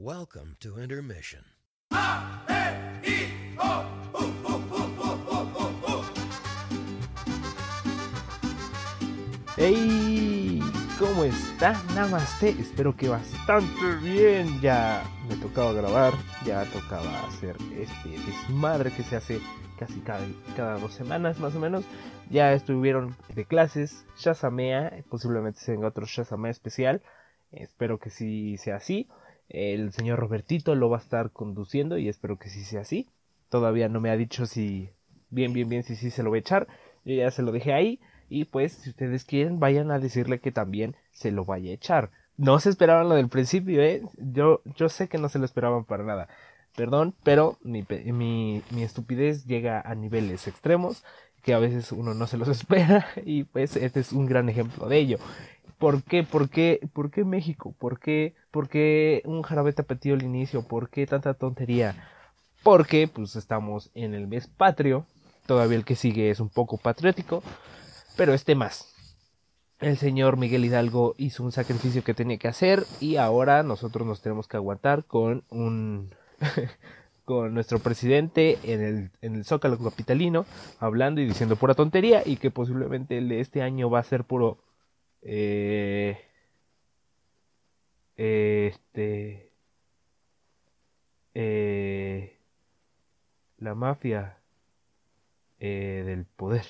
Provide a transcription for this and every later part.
Welcome to intermission. ¡Hey! ¿Cómo está? Namaste. Espero que bastante bien. Ya me tocaba grabar, ya tocaba hacer este desmadre que se hace casi cada, cada dos semanas más o menos. Ya estuvieron de clases, Shazamea, posiblemente se otro Shazamea especial. Espero que sí sea así. El señor Robertito lo va a estar conduciendo y espero que sí sea así. Todavía no me ha dicho si bien, bien, bien, si sí se lo voy a echar. Yo ya se lo dejé ahí. Y pues, si ustedes quieren, vayan a decirle que también se lo vaya a echar. No se esperaban lo del principio, ¿eh? Yo, yo sé que no se lo esperaban para nada. Perdón, pero mi, mi, mi estupidez llega a niveles extremos que a veces uno no se los espera. Y pues, este es un gran ejemplo de ello. ¿Por qué? ¿Por qué? ¿Por qué México? ¿Por qué, ¿Por qué un jarabe tapatío al inicio? ¿Por qué tanta tontería? Porque pues estamos en el mes patrio. Todavía el que sigue es un poco patriótico. Pero este más. El señor Miguel Hidalgo hizo un sacrificio que tenía que hacer y ahora nosotros nos tenemos que aguantar con un con nuestro presidente en el, en el Zócalo capitalino hablando y diciendo pura tontería y que posiblemente el de este año va a ser puro eh, este eh, la mafia eh, del poder.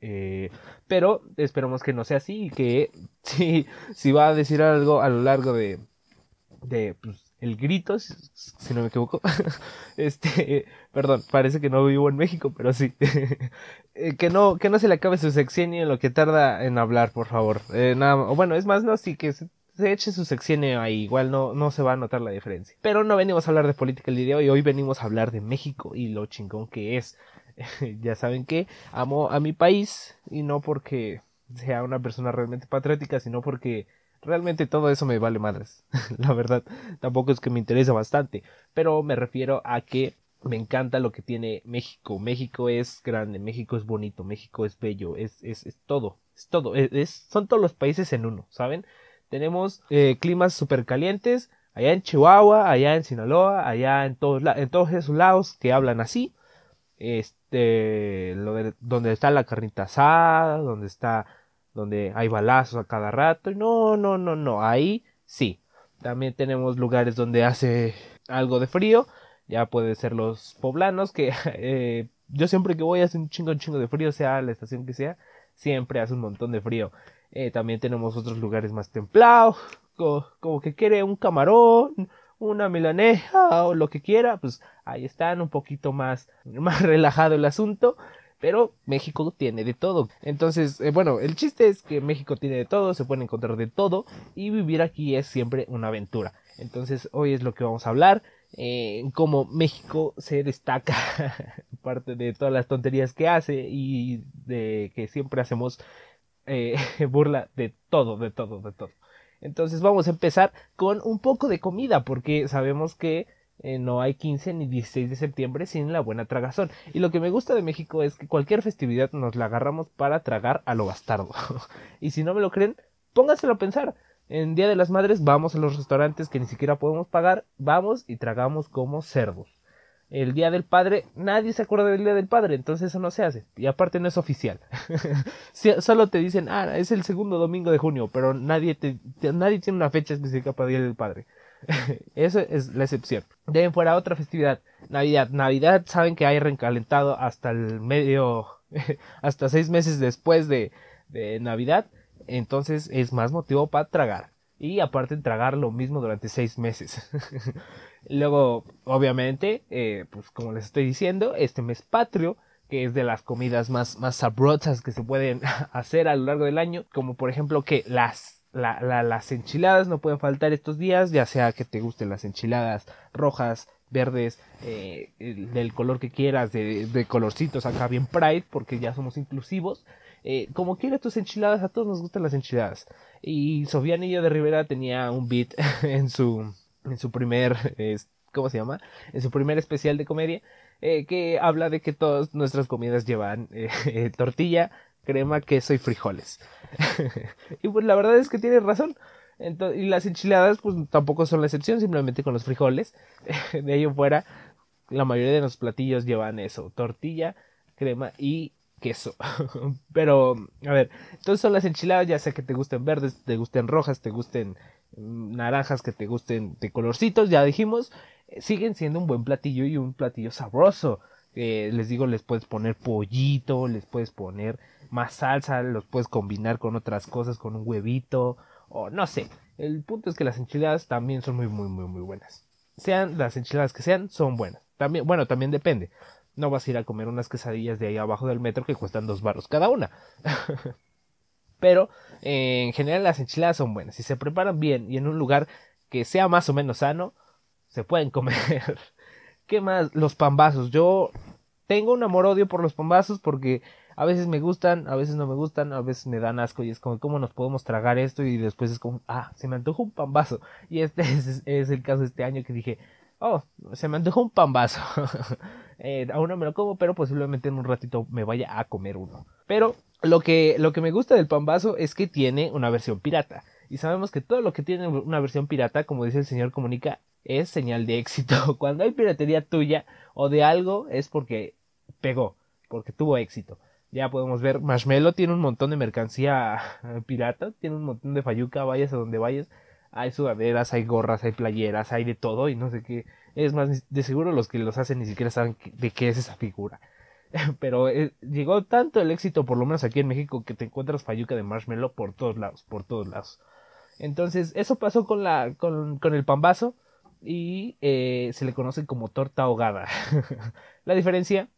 Eh, pero esperamos que no sea así y que si, si va a decir algo a lo largo de, de pues, el grito, si, no me equivoco, este, perdón, parece que no vivo en México, pero sí, eh, que no, que no se le acabe su sexenio en lo que tarda en hablar, por favor, eh, nada, bueno, es más, no, sí, que se, eche su sexenio ahí, igual no, no se va a notar la diferencia. Pero no venimos a hablar de política el día de hoy, hoy venimos a hablar de México y lo chingón que es. ya saben que amo a mi país y no porque sea una persona realmente patriótica, sino porque realmente todo eso me vale madres. la verdad, tampoco es que me interesa bastante, pero me refiero a que me encanta lo que tiene México. México es grande, México es bonito, México es bello, es, es, es todo, es todo, es, son todos los países en uno, ¿saben? Tenemos eh, climas súper calientes, allá en Chihuahua, allá en Sinaloa, allá en todos, en todos esos lados que hablan así. Este, lo de, donde está la carnita asada, donde está donde hay balazos a cada rato. No, no, no, no, ahí sí. También tenemos lugares donde hace algo de frío. Ya puede ser los poblanos, que eh, yo siempre que voy hace un chingo, un chingo de frío, sea la estación que sea, siempre hace un montón de frío. Eh, también tenemos otros lugares más templados, como, que quiere un camarón, una milaneja o lo que quiera, pues ahí están un poquito más, más relajado el asunto pero México tiene de todo. Entonces, eh, bueno, el chiste es que México tiene de todo, se puede encontrar de todo y vivir aquí es siempre una aventura. Entonces, hoy es lo que vamos a hablar. Eh, cómo México se destaca parte de todas las tonterías que hace y de que siempre hacemos eh, burla de todo, de todo, de todo. Entonces vamos a empezar con un poco de comida porque sabemos que eh, no hay 15 ni 16 de septiembre sin la buena tragazón. Y lo que me gusta de México es que cualquier festividad nos la agarramos para tragar a lo bastardo. y si no me lo creen, póngaselo a pensar. En Día de las Madres vamos a los restaurantes que ni siquiera podemos pagar, vamos y tragamos como cerdos. El Día del Padre, nadie se acuerda del Día del Padre, entonces eso no se hace. Y aparte no es oficial. Solo te dicen, ah, es el segundo domingo de junio, pero nadie, te, nadie tiene una fecha específica para el Día del Padre. Eso es la excepción. De fuera otra festividad. Navidad. Navidad saben que hay recalentado hasta el medio, hasta seis meses después de, de Navidad. Entonces es más motivo para tragar. Y aparte tragar lo mismo durante seis meses. Luego, obviamente, eh, pues como les estoy diciendo, este mes patrio, que es de las comidas más, más sabrosas que se pueden hacer a lo largo del año, como por ejemplo que las las enchiladas no pueden faltar estos días, ya sea que te gusten las enchiladas rojas, verdes, eh, del color que quieras, de, colorcitos acá bien pride, porque ya somos inclusivos. Eh, como quieras tus enchiladas, a todos nos gustan las enchiladas. Y Sofía Niño de Rivera tenía un beat en su, en su primer, ¿cómo se llama? En su primer especial de comedia, eh, que habla de que todas nuestras comidas llevan tortilla, crema, queso y frijoles. y pues la verdad es que tiene razón. y las enchiladas, pues tampoco son la excepción, simplemente con los frijoles. de ahí fuera, la mayoría de los platillos llevan eso: tortilla, crema y queso. Pero, a ver, entonces son las enchiladas, ya sea que te gusten verdes, te gusten rojas, te gusten mm, naranjas, que te gusten de colorcitos, ya dijimos, eh, siguen siendo un buen platillo y un platillo sabroso. Eh, les digo, les puedes poner pollito, les puedes poner más salsa, los puedes combinar con otras cosas, con un huevito, o no sé. El punto es que las enchiladas también son muy, muy, muy, muy buenas. Sean las enchiladas que sean, son buenas. También, bueno, también depende. No vas a ir a comer unas quesadillas de ahí abajo del metro que cuestan dos baros cada una. Pero eh, en general las enchiladas son buenas. Si se preparan bien y en un lugar que sea más o menos sano, se pueden comer. ¿Qué más? Los pambazos. Yo tengo un amor-odio por los pambazos porque a veces me gustan, a veces no me gustan, a veces me dan asco y es como, ¿cómo nos podemos tragar esto? Y después es como, ah, se me antojó un pambazo. Y este es, el caso de este año que dije, oh, se me antojó un pambazo. eh, aún no me lo como, pero posiblemente en un ratito me vaya a comer uno. Pero lo que, lo que me gusta del pambazo es que tiene una versión pirata. Y sabemos que todo lo que tiene una versión pirata, como dice el señor Comunica, es señal de éxito. Cuando hay piratería tuya o de algo es porque pegó, porque tuvo éxito. Ya podemos ver, Marshmello tiene un montón de mercancía pirata, tiene un montón de fayuca, vayas a donde vayas hay sudaderas, hay gorras, hay playeras, hay de todo y no sé qué. Es más, de seguro los que los hacen ni siquiera saben de qué es esa figura. Pero eh, llegó tanto el éxito, por lo menos aquí en México, que te encuentras fayuca de marshmallow por todos lados, por todos lados. Entonces, eso pasó con, la, con, con el pambazo y eh, se le conoce como torta ahogada. la diferencia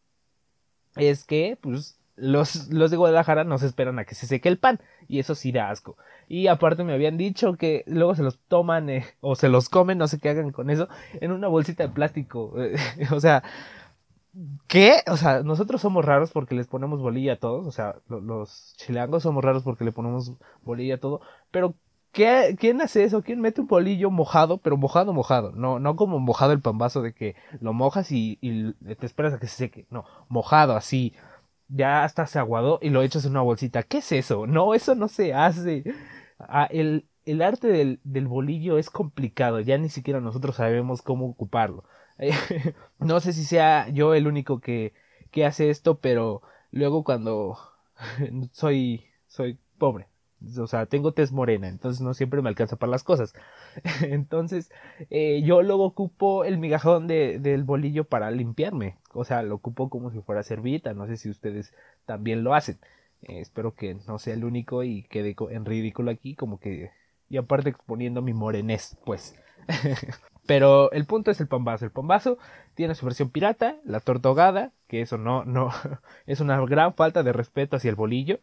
es que, pues, los, los de Guadalajara no se esperan a que se seque el pan y eso sí da asco. Y aparte me habían dicho que luego se los toman eh, o se los comen, no sé qué hagan con eso, en una bolsita de plástico. o sea, ¿qué? O sea, nosotros somos raros porque les ponemos bolilla a todos. O sea, los chilangos somos raros porque le ponemos bolilla a todo. Pero, ¿qué, ¿quién hace eso? ¿Quién mete un bolillo mojado? Pero mojado, mojado. No, no como mojado el pambazo de que lo mojas y, y te esperas a que se seque. No, mojado así ya hasta se aguadó y lo echas en una bolsita. ¿Qué es eso? No, eso no se hace. Ah, el, el, arte del, del, bolillo es complicado, ya ni siquiera nosotros sabemos cómo ocuparlo. no sé si sea yo el único que, que hace esto, pero luego cuando soy, soy pobre, o sea, tengo tez morena, entonces no siempre me alcanza para las cosas. entonces, eh, yo luego ocupo el migajón de, del bolillo para limpiarme. O sea, lo ocupo como si fuera servita. No sé si ustedes también lo hacen. Eh, espero que no sea el único y quede en ridículo aquí, como que. Y aparte exponiendo mi morenés, pues. Pero el punto es el pambazo. El pambazo tiene su versión pirata, la torta que eso no, no, es una gran falta de respeto hacia el bolillo.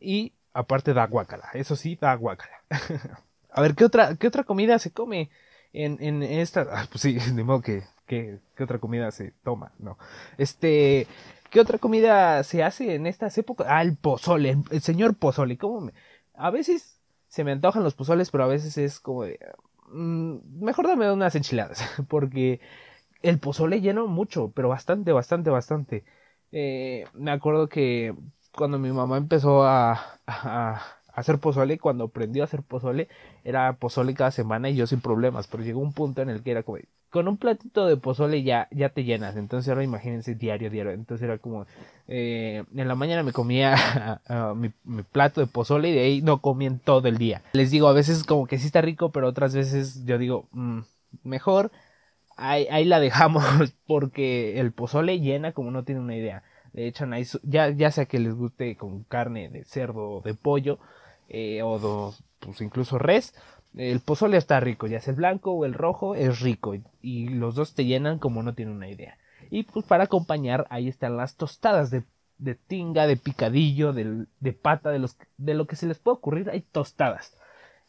Y aparte da guacala, eso sí, da guacala. A ver, ¿qué otra, qué otra comida se come en, en esta? Ah, pues sí, de modo que, ¿qué otra comida se toma? No. Este, ¿qué otra comida se hace en estas épocas? Ah, el pozole, el, señor pozole, ¿cómo? A veces se me antojan los pozoles, pero a veces es como mm, mejor dame unas enchiladas, porque el pozole llena mucho, pero bastante, bastante, bastante. Eh, me acuerdo que cuando mi mamá empezó a, hacer pozole, cuando aprendió a hacer pozole, era pozole cada semana y yo sin problemas, pero llegó un punto en el que era como, con un platito de pozole ya, ya te llenas, entonces ahora imagínense diario, diario, entonces era como, eh, en la mañana me comía mi, plato de pozole y de ahí no comían todo el día. Les digo, a veces como que sí está rico, pero otras veces yo digo, mm, mejor ahí, ahí la dejamos porque el pozole llena como no tiene una idea le echan ahí, ya, ya sea que les guste con carne de cerdo o de pollo, eh, o pues incluso res, el pozole está rico, ya sea el blanco o el rojo, es rico, y, los dos te llenan como no tienen una idea. Y pues para acompañar, ahí están las tostadas de, de tinga, de picadillo, de, de pata, de, los, de lo que se les puede ocurrir, hay tostadas.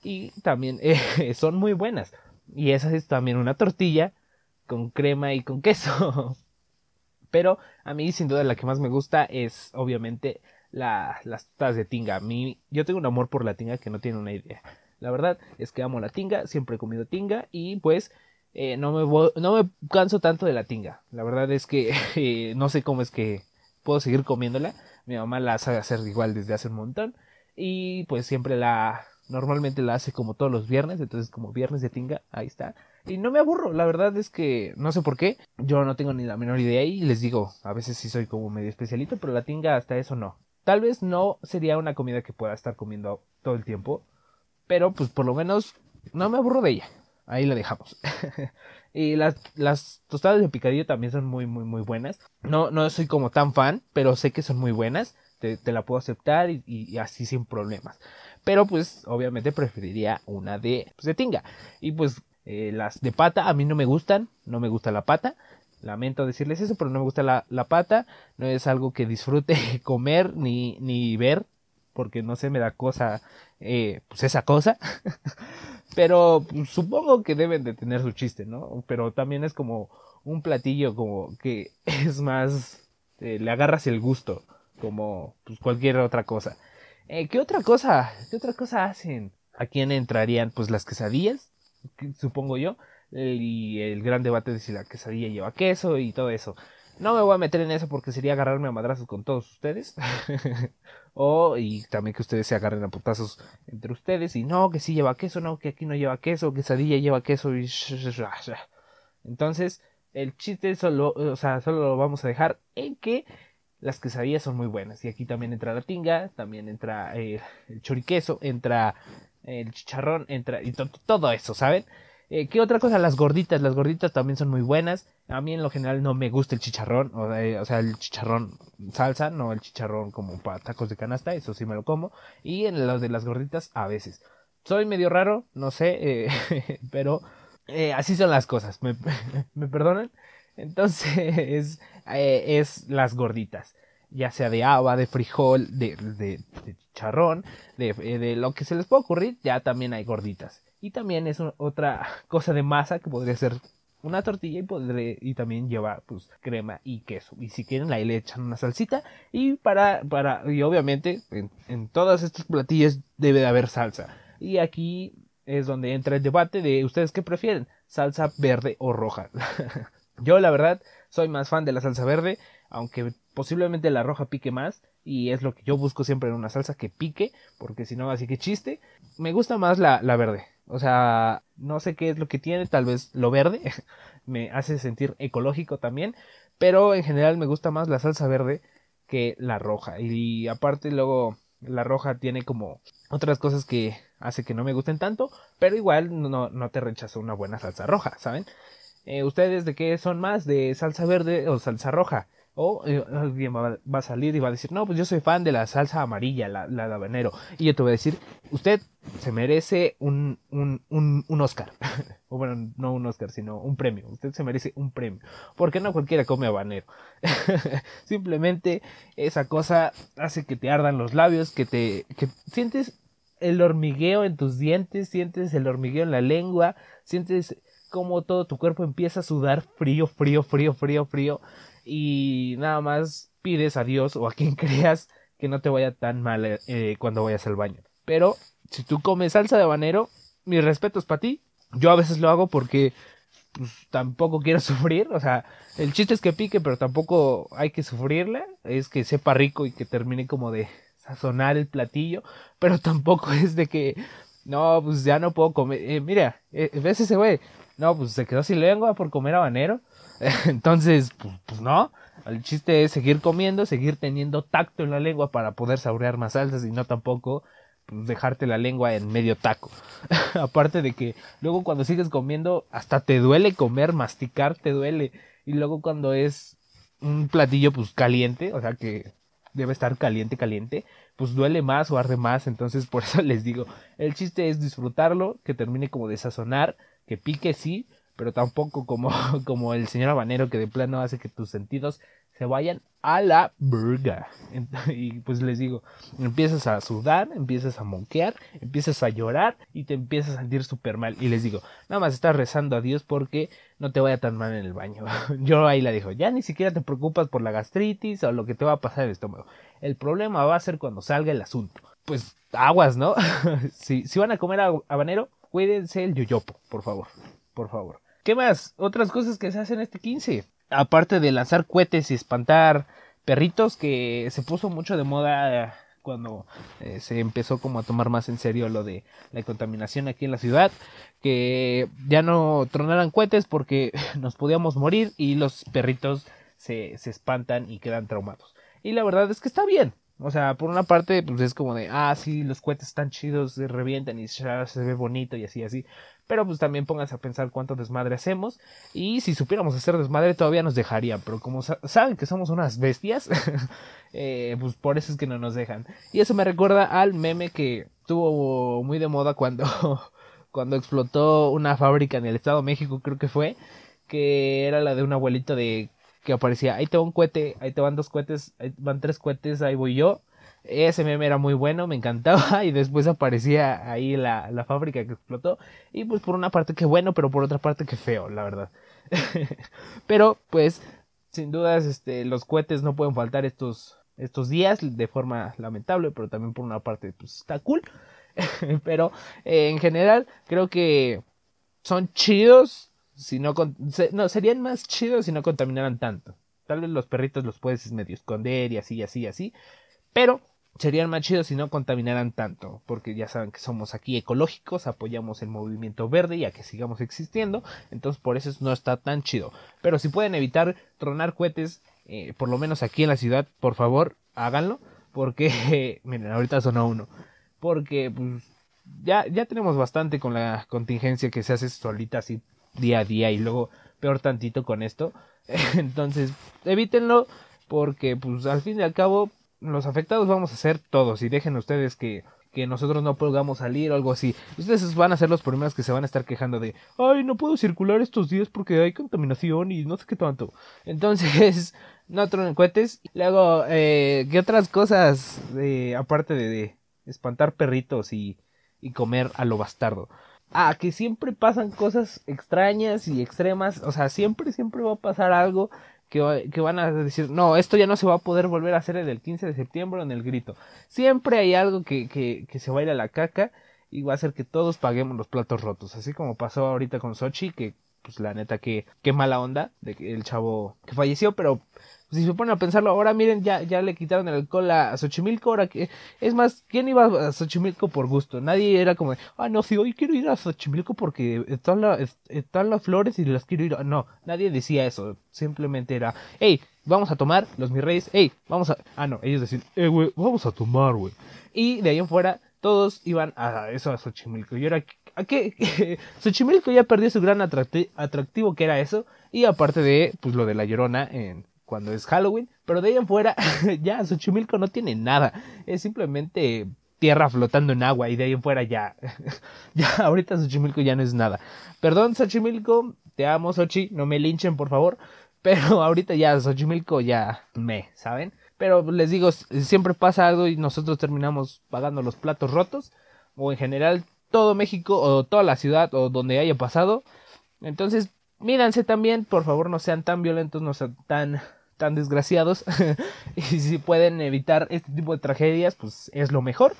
Y también eh, son muy buenas. Y esa es también una tortilla con crema y con queso. Pero a mí sin duda la que más me gusta es obviamente las tostadas de tinga. A mí, yo tengo un amor por la tinga que no tiene una idea. La verdad es que amo la tinga, siempre he comido tinga y pues eh, no, me no me canso tanto de la tinga. La verdad es que eh, no sé cómo es que puedo seguir comiéndola. Mi mamá la sabe hacer igual desde hace un montón y pues siempre la, Normalmente la hace como todos los viernes, entonces como viernes de tinga, ahí está. Y no me aburro, la verdad es que no sé por qué, yo no tengo ni la menor idea y les digo, a veces sí soy como medio especialito, pero la tinga hasta eso no. Tal vez no sería una comida que pueda estar comiendo todo el tiempo, pero pues por lo menos no me aburro de ella. Ahí la dejamos. y las, las tostadas de picadillo también son muy, muy, muy buenas. No, no soy como tan fan, pero sé que son muy buenas. Te, la puedo aceptar y, así sin problemas. Pero pues obviamente preferiría una de, pues, de tinga. Y pues eh, las de pata a mí no me gustan. No me gusta la pata. Lamento decirles eso, pero no me gusta la, la pata. No es algo que disfrute comer ni, ni ver. Porque no sé, me da cosa, eh, pues esa cosa. Pero pues, supongo que deben de tener su chiste, ¿no? Pero también es como un platillo como que es más... Eh, le agarras el gusto, como pues, cualquier otra cosa. ¿Qué otra cosa? ¿Qué otra cosa hacen? ¿A quién entrarían? Pues las quesadillas, supongo yo. y el gran debate de si la quesadilla lleva queso y todo eso. No me voy a meter en eso porque sería agarrarme a madrazos con todos ustedes. o y también que ustedes se agarren a putazos entre ustedes. Y no, que sí lleva queso, no, que aquí no lleva queso, quesadilla lleva queso. Y... Entonces, el chiste solo, o sea, solo lo vamos a dejar en que las quesadillas son muy buenas. Y aquí también entra la tinga, también entra eh, el choriqueso, entra el chicharrón, entra y todo eso, ¿saben? Eh, ¿Qué otra cosa? Las gorditas. Las gorditas también son muy buenas. A mí en lo general no me gusta el chicharrón. O, eh, sea, el chicharrón salsa, no el chicharrón como para tacos de canasta. Eso sí me lo como. Y en los de las gorditas a veces. Soy medio raro, no sé. Eh, pero así son las cosas. ¿Me, me perdonan? Entonces es las gorditas. Ya sea de haba, de frijol, de, de, de chicharrón, de, de lo que se les pueda ocurrir. Ya también hay gorditas. Y también es otra cosa de masa que podría ser una tortilla y podré, y también lleva pues crema y queso. Y si quieren ahí le echan una salsita y para, para, y obviamente en, en todas estas platillas debe de haber salsa. Y aquí es donde entra el debate de ustedes qué prefieren, salsa verde o roja. Yo la verdad soy más fan de la salsa verde, aunque posiblemente la roja pique más y es lo que yo busco siempre en una salsa que pique, porque si no así que chiste. Me gusta más la, la verde. O sea, no sé qué es lo que tiene, tal vez lo verde me hace sentir ecológico también, pero en general me gusta más la salsa verde que la roja. Y aparte luego la roja tiene como otras cosas que hace que no me gusten tanto, pero igual no, no te rechazo una buena salsa roja, ¿saben? Eh, ¿Ustedes de qué son más? ¿De salsa verde o salsa roja? O alguien va, a salir y va a decir, no, pues yo soy fan de la salsa amarilla, la, la de habanero. Y yo te voy a decir, usted se merece un, un, un, un Oscar. o bueno, no un Oscar, sino un premio. Usted se merece un premio. Porque no cualquiera come habanero. Simplemente esa cosa hace que te ardan los labios, que te que sientes el hormigueo en tus dientes, sientes el hormigueo en la lengua, sientes como todo tu cuerpo empieza a sudar frío, frío, frío, frío, frío y nada más pides a Dios o a quien creas que no te vaya tan mal eh, cuando vayas al baño. Pero si tú comes salsa de habanero, mis respetos para ti. Yo a veces lo hago porque pues, tampoco quiero sufrir. O sea, el chiste es que pique, pero tampoco hay que sufrirla. Es que sepa rico y que termine como de sazonar el platillo. Pero tampoco es de que, no, pues ya no puedo comer. Eh, mira, eh, ¿ves ese güey? No, pues se quedó sin lengua por comer habanero. Entonces, pues, pues, no. El chiste es seguir comiendo, seguir teniendo tacto en la lengua para poder saborear más salsas y no tampoco pues, dejarte la lengua en medio taco. Aparte de que luego cuando sigues comiendo hasta te duele comer, masticar te duele. Y luego cuando es un platillo pues caliente, o sea que debe estar caliente, caliente, pues duele más o arde más. Entonces por eso les digo, el chiste es disfrutarlo, que termine como de sazonar, que pique sí, pero tampoco como, como el señor habanero que de plano hace que tus sentidos se vayan a la burga. Y pues les digo, empiezas a sudar, empiezas a monquear, empiezas a llorar y te empiezas a sentir súper mal. Y les digo, nada más estás rezando a Dios porque no te vaya tan mal en el baño. Yo ahí la dijo, ya ni siquiera te preocupas por la gastritis o lo que te va a pasar en el estómago. El problema va a ser cuando salga el asunto. Pues aguas, ¿no? si, si van a comer habanero, cuídense el yoyopo, por favor, por favor. ¿Qué más? Otras cosas que se hacen este 15. Aparte de lanzar cohetes y espantar perritos, que se puso mucho de moda cuando eh, se empezó como a tomar más en serio lo de la contaminación aquí en la ciudad, que ya no tronaran cohetes porque nos podíamos morir y los perritos se, se espantan y quedan traumados. Y la verdad es que está bien, o sea, por una parte, pues es como de, ah, sí, los cohetes están chidos, se revientan y se ve bonito y así, así. Pero pues también pónganse a pensar cuánto desmadre hacemos. Y si supiéramos hacer desmadre, todavía nos dejarían. Pero como saben que somos unas bestias, eh, pues por eso es que no nos dejan. Y eso me recuerda al meme que tuvo muy de moda cuando, cuando explotó una fábrica en el Estado de México, creo que fue. Que era la de un abuelito de que aparecía, ahí te va un cohete, ahí te van dos cohetes, ahí van tres cohetes, ahí voy yo. Ese meme era muy bueno, me encantaba y después aparecía ahí la, la fábrica que explotó y pues por una parte que bueno, pero por otra parte que feo, la verdad. pero pues sin dudas este, los cohetes no pueden faltar estos, estos días de forma lamentable, pero también por una parte pues está cool. pero eh, en general creo que son chidos si no, no, serían más chidos si no contaminaran tanto. Tal vez los perritos los puedes medio esconder y así, y así, y así. Pero serían más chidos si no contaminaran tanto. Porque ya saben que somos aquí ecológicos, apoyamos el movimiento verde y a que sigamos existiendo. Entonces por eso no está tan chido. Pero si pueden evitar tronar cohetes, eh, por lo menos aquí en la ciudad, por favor, háganlo. Porque, miren, ahorita sonó uno. Porque pues, ya, ya tenemos bastante con la contingencia que se hace solita así día a día y luego peor tantito con esto. Entonces, evítenlo porque pues al fin y al cabo los afectados vamos a ser todos y dejen ustedes que que nosotros no podamos salir o algo así. Ustedes van a ser los primeros que se van a estar quejando de, ay, no puedo circular estos días porque hay contaminación y no sé qué tanto. Entonces, no tronen cohetes. Luego, eh, ¿qué otras cosas, aparte de, de, espantar perritos y, y comer a lo bastardo? A que siempre pasan cosas extrañas y extremas, o sea, siempre, siempre va a pasar algo que, que, van a decir, no, esto ya no se va a poder volver a hacer en el 15 de septiembre en el grito. Siempre hay algo que, que, que se va a ir a la caca y va a hacer que todos paguemos los platos rotos, así como pasó ahorita con Sochi, que pues la neta que qué mala onda de que el chavo que falleció, pero si se ponen a pensarlo, ahora miren, ya, ya le quitaron el alcohol a Xochimilco, ahora que, es más, ¿quién iba a Xochimilco por gusto? Nadie era como, ah, no, si hoy quiero ir a Xochimilco porque están, están las flores y las quiero ir. No, nadie decía eso, simplemente era, hey, vamos a tomar, los mis reyes, hey, vamos a... Ah, no, ellos decían, eh, güey, vamos a tomar, güey. Y de ahí en fuera, todos iban a eso, a Xochimilco. Y ahora, ¿a qué? Xochimilco ya perdió su gran atractivo que era eso, y aparte de, pues, lo de la llorona en cuando es Halloween, pero de ahí en fuera ya Xochimilco no tiene nada, es simplemente tierra flotando en agua y de ahí en fuera ya, ya ahorita Xochimilco ya no es nada. Perdón Xochimilco, te amo Xochi, no me linchen por favor, pero ahorita ya Xochimilco ya me, ¿saben? Pero les digo, siempre pasa algo y nosotros terminamos pagando los platos rotos, o en general todo México o toda la ciudad o donde haya pasado. Entonces, míranse también, por favor no sean tan violentos, no sean tan tan desgraciados. Y si pueden evitar este tipo de tragedias pues es lo mejor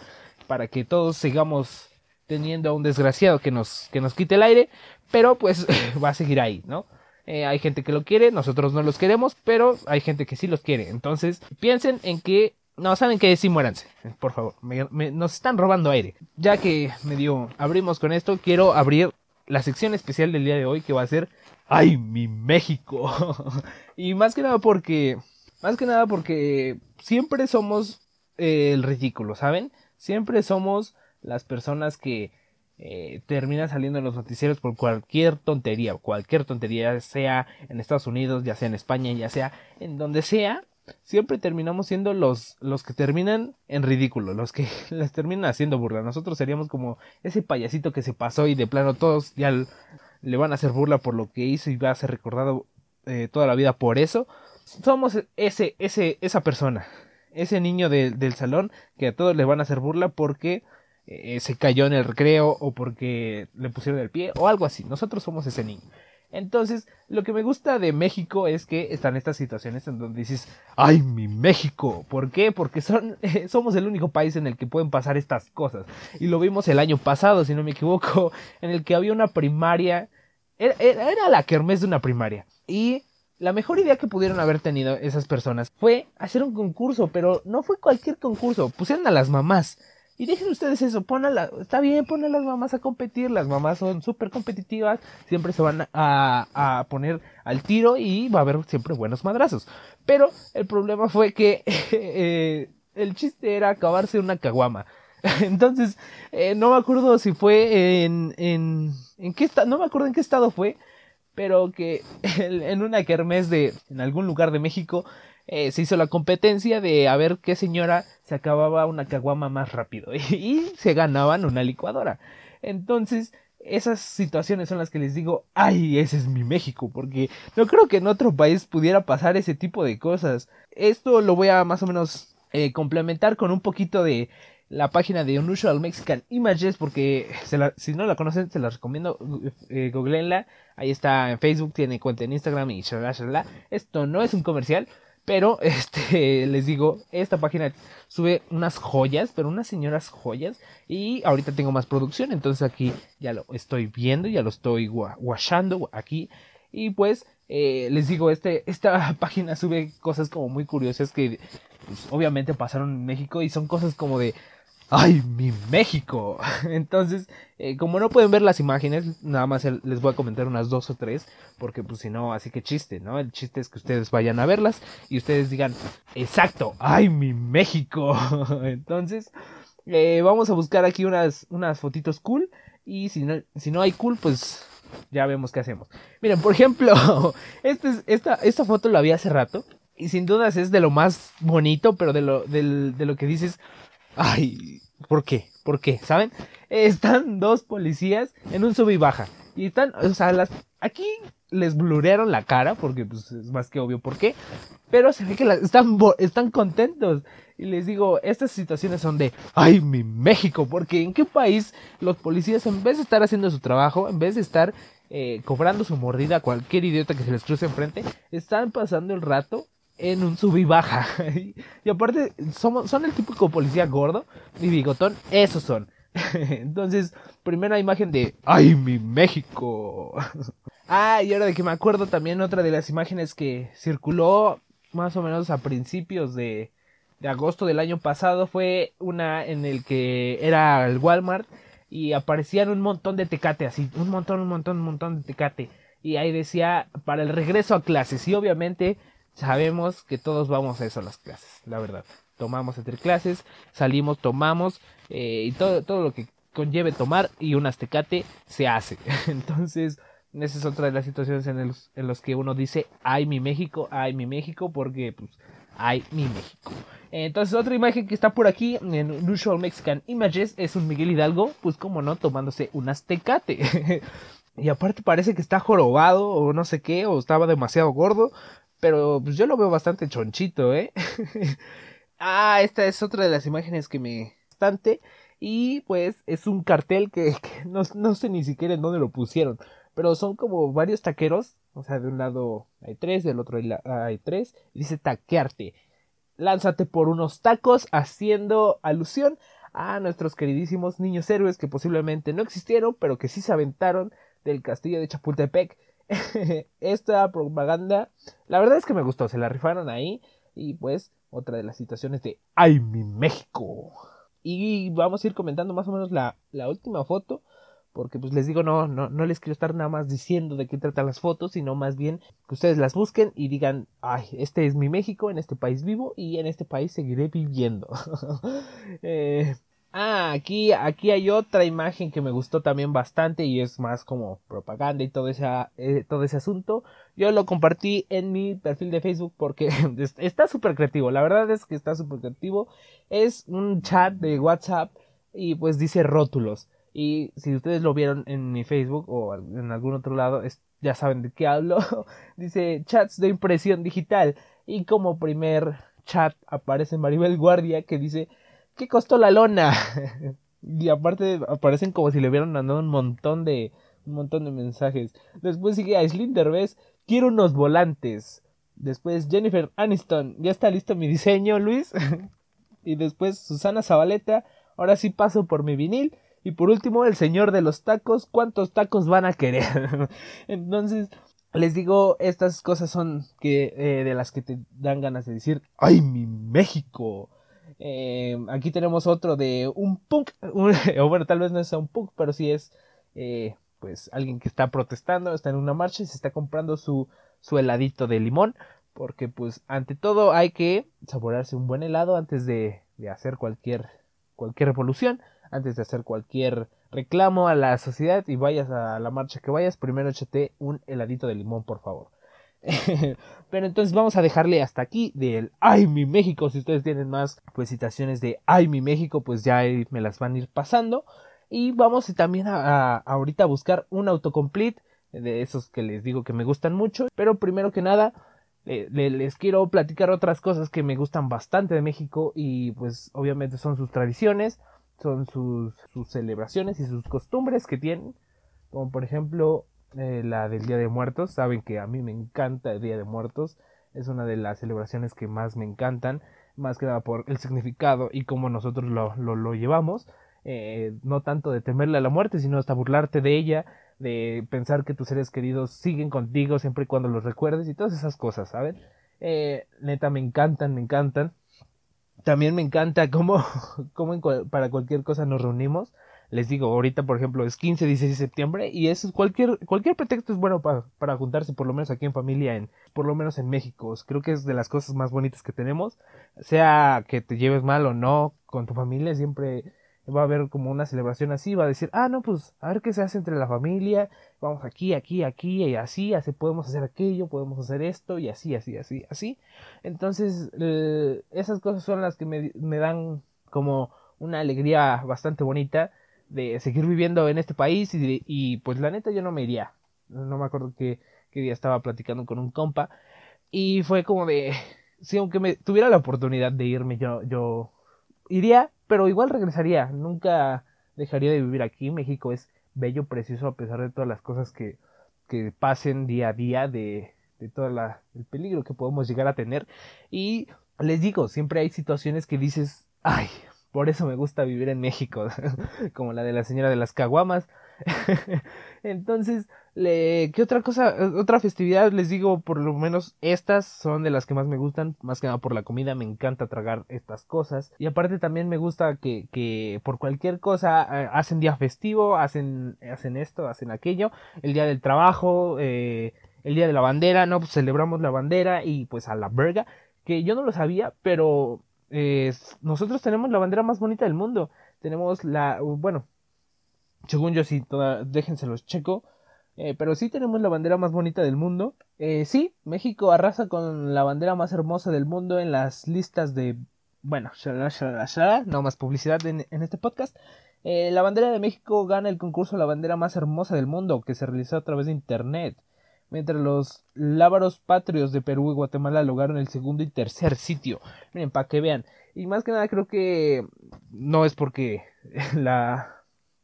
para que todos sigamos teniendo a un desgraciado que nos, que nos quite el aire. Pero pues va a seguir ahí no eh, hay gente que lo quiere nosotros no los queremos pero hay gente que sí los quiere. Entonces piensen en que no, saben que sí, muéranse, por favor. nos están robando aire. Ya que medio abrimos con esto, quiero abrir la sección especial del día de hoy que va a ser ¡Ay, mi México! y más que nada porque. Más que nada porque siempre somos eh, el ridículo, ¿saben? Siempre somos las personas que eh, terminan saliendo en los noticieros por cualquier tontería, cualquier tontería, sea en Estados Unidos, ya sea en España, ya sea en donde sea, siempre terminamos siendo los, los que terminan en ridículo, los que les terminan haciendo burla. Nosotros seríamos como ese payasito que se pasó y de plano todos ya le van a hacer burla por lo que hizo y va a ser recordado eh, toda la vida por eso. Somos ese, ese, esa persona, ese niño del salón que a todos le van a hacer burla porque eh, se cayó en el recreo o porque le pusieron el pie o algo así. Nosotros somos ese niño. Entonces, lo que me gusta de México es que están estas situaciones en donde dices, ¡ay, mi México! ¿Por qué? Porque somos el único país en el que pueden pasar estas cosas. Y lo vimos el año pasado, si no me equivoco, en el que había una primaria, era, era la kermés de una primaria. Y la mejor idea que pudieron haber tenido esas personas fue hacer un concurso, pero no fue cualquier concurso, pusieron a las mamás. Y dejen ustedes eso, la, está bien, pon las mamás a competir, las mamás son súper competitivas, siempre se van a, a, poner al tiro y va a haber siempre buenos madrazos. Pero el problema fue que eh, el chiste era acabarse una caguama. Entonces, eh, no me acuerdo si fue en, en, en qué estado, no me acuerdo en qué estado fue, pero que en una kermés de, en algún lugar de México, eh, se hizo la competencia de a ver qué señora se acababa una caguama más rápido y, se ganaban una licuadora. Entonces, esas situaciones son las que les digo, ay, ese es mi México, porque no creo que en otro país pudiera pasar ese tipo de cosas. Esto lo voy a más o menos eh, complementar con un poquito de la página de Unusual Mexican Images, porque si no la conocen, se la recomiendo, eh, googleenla, ahí está en Facebook, tiene cuenta en Instagram y shalala, Esto no es un comercial, pero, este, les digo, esta página sube unas joyas, pero unas señoras joyas. Y ahorita tengo más producción, entonces aquí ya lo estoy viendo, ya lo estoy washando aquí. Y pues, eh, les digo, este, esta página sube cosas como muy curiosas que pues, obviamente pasaron en México y son cosas como de ¡Ay, mi México! Entonces, eh, como no pueden ver las imágenes, nada más les voy a comentar unas dos o tres, porque pues si no, así que chiste, ¿no? El chiste es que ustedes vayan a verlas y ustedes digan, exacto, ¡ay, mi México! Entonces, eh, vamos a buscar aquí unas, unas fotitos cool y si no, si no hay cool, pues ya vemos qué hacemos. Miren, por ejemplo, este esta, esta foto la vi hace rato y sin dudas es de lo más bonito, pero de lo, de lo que dices Ay, ¿por qué? ¿Por qué? ¿Saben? Están dos policías en un sub y baja. Y están, o sea, las, aquí les blurearon la cara, porque pues es más que obvio por qué. Pero se ve que están, están contentos. Y les digo, estas situaciones son de, ay, mi México, porque en qué país los policías, en vez de estar haciendo su trabajo, en vez de estar eh, cobrando su mordida a cualquier idiota que se les cruce enfrente, están pasando el rato en un sub y baja. y aparte, somos, son el típico policía gordo y bigotón, esos son. Entonces, primera imagen de ¡Ay, mi México! ah, y ahora de que me acuerdo también otra de las imágenes que circuló más o menos a principios de, de agosto del año pasado fue una en el que era el Walmart y aparecían un montón de tecate, así, un montón, un montón, un montón de tecate. Y ahí decía para el regreso a clases. Y obviamente sabemos que todos vamos a eso a las clases, la verdad. Tomamos entre clases, salimos, tomamos eh, y todo, todo lo que conlleve tomar y un aztecate se hace. Entonces, esa es otra de las situaciones en los, en los que uno dice, ay mi México, ay mi México, porque pues, ay mi México. Entonces, otra imagen que está por aquí en Usual Mexican Images es un Miguel Hidalgo, pues como no, tomándose un aztecate. y aparte parece que está jorobado o no sé qué, o estaba demasiado gordo, pero pues yo lo veo bastante chonchito, ¿eh? ah, esta es otra de las imágenes que me... Bastante. Y pues es un cartel que, no, no, sé ni siquiera en dónde lo pusieron. Pero son como varios taqueros. O sea, de un lado hay tres, del otro hay, tres. Y dice taquearte. Lánzate por unos tacos haciendo alusión a nuestros queridísimos niños héroes que posiblemente no existieron, pero que sí se aventaron del castillo de Chapultepec esta propaganda, la verdad es que me gustó, se la rifaron ahí y pues otra de las situaciones de ¡Ay, mi México! Y vamos a ir comentando más o menos la, la última foto, porque pues les digo, no, no, no les quiero estar nada más diciendo de qué tratan las fotos, sino más bien que ustedes las busquen y digan, ay, este es mi México, en este país vivo y en este país seguiré viviendo. eh, Ah, aquí, aquí hay otra imagen que me gustó también bastante y es más como propaganda y todo, eh, todo ese asunto. Yo lo compartí en mi perfil de Facebook porque está súper creativo. La verdad es que está súper creativo. Es un chat de WhatsApp y pues dice rótulos. Y si ustedes lo vieron en mi Facebook o en algún otro lado, ya saben de qué hablo. dice chats de impresión digital. Y como primer chat aparece Maribel Guardia que dice ¿qué costó la lona? y aparte aparecen como si le hubieran mandado un montón de un montón de mensajes. Después sigue Aislinn Derbez, quiero unos volantes. Después Jennifer Aniston, ya está listo mi diseño, Luis. y después Susana Zabaleta, ahora sí paso por mi vinil. Y por último, el señor de los tacos, ¿cuántos tacos van a querer? Entonces, les digo, estas cosas son que eh, de las que te dan ganas de decir, ¡ay, mi México! Eh, aquí tenemos otro de un punk, o bueno, tal vez no sea un punk, pero sí es eh, pues alguien que está protestando, está en una marcha y se está comprando su, su heladito de limón, porque pues ante todo hay que saborearse un buen helado antes de, de hacer cualquier, cualquier revolución, antes de hacer cualquier reclamo a la sociedad y vayas a la marcha que vayas, primero échate un heladito de limón, por favor. Pero entonces vamos a dejarle hasta aquí del Ay mi México. Si ustedes tienen más pues citaciones de Ay mi México, pues ya me las van a ir pasando. Y vamos también a, ahorita a buscar un autocomplete de esos que les digo que me gustan mucho. Pero primero que nada, les quiero platicar otras cosas que me gustan bastante de México y pues obviamente son sus tradiciones, son sus, sus celebraciones y sus costumbres que tienen. Como por ejemplo eh, la del Día de Muertos. Saben que a mí me encanta el Día de Muertos. Es una de las celebraciones que más me encantan. Más que nada por el significado y cómo nosotros lo, lo, llevamos. Eh, no tanto de temerle a la muerte, sino hasta burlarte de ella, de pensar que tus seres queridos siguen contigo siempre y cuando los recuerdes y todas esas cosas, ¿saben? Eh, neta, me encantan, me encantan. También me encanta cómo, cómo para cualquier cosa nos reunimos les digo, ahorita por ejemplo es 15, 16 de septiembre y es cualquier, cualquier pretexto es bueno para, para juntarse por lo menos aquí en familia, en, por lo menos en México. Creo que es de las cosas más bonitas que tenemos. Sea que te lleves mal o no con tu familia, siempre va a haber como una celebración así, va a decir, ah, no, pues a ver qué se hace entre la familia, vamos aquí, aquí, aquí, y así, así podemos hacer aquello, podemos hacer esto, y así, así, así, así. Entonces, eh, esas cosas son las que me, me dan como una alegría bastante bonita de seguir viviendo en este país y, y, pues la neta yo no me iría. No me acuerdo qué, qué día estaba platicando con un compa y fue como de, si aunque me tuviera la oportunidad de irme yo, yo iría, pero igual regresaría. Nunca dejaría de vivir aquí. México es bello, precioso a pesar de todas las cosas que, que pasen día a día, de, de todo el peligro que podemos llegar a tener. Y les digo, siempre hay situaciones que dices, ay, por eso me gusta vivir en México, como la de la señora de las caguamas. Entonces, le... ¿qué otra cosa? Otra festividad, les digo, por lo menos estas son de las que más me gustan, más que nada por la comida, me encanta tragar estas cosas. Y aparte también me gusta que, que por cualquier cosa eh, hacen día festivo, hacen, hacen esto, hacen aquello, el día del trabajo, eh, el día de la bandera, no, pues celebramos la bandera y pues a la verga, que yo no lo sabía, pero nosotros tenemos la bandera más bonita del mundo. Tenemos la, bueno, según yo sí, toda, déjenselos checo. Eh, pero sí tenemos la bandera más bonita del mundo. Eh, sí, México arrasa con la bandera más hermosa del mundo en las listas de... Bueno, no más publicidad en, este podcast. Eh, la bandera de México gana el concurso La bandera más hermosa del mundo que se realizó a través de internet mientras los lábaros patrios de Perú y Guatemala lograron el segundo y tercer sitio. Miren, para que vean. Y más que nada creo que no es porque la,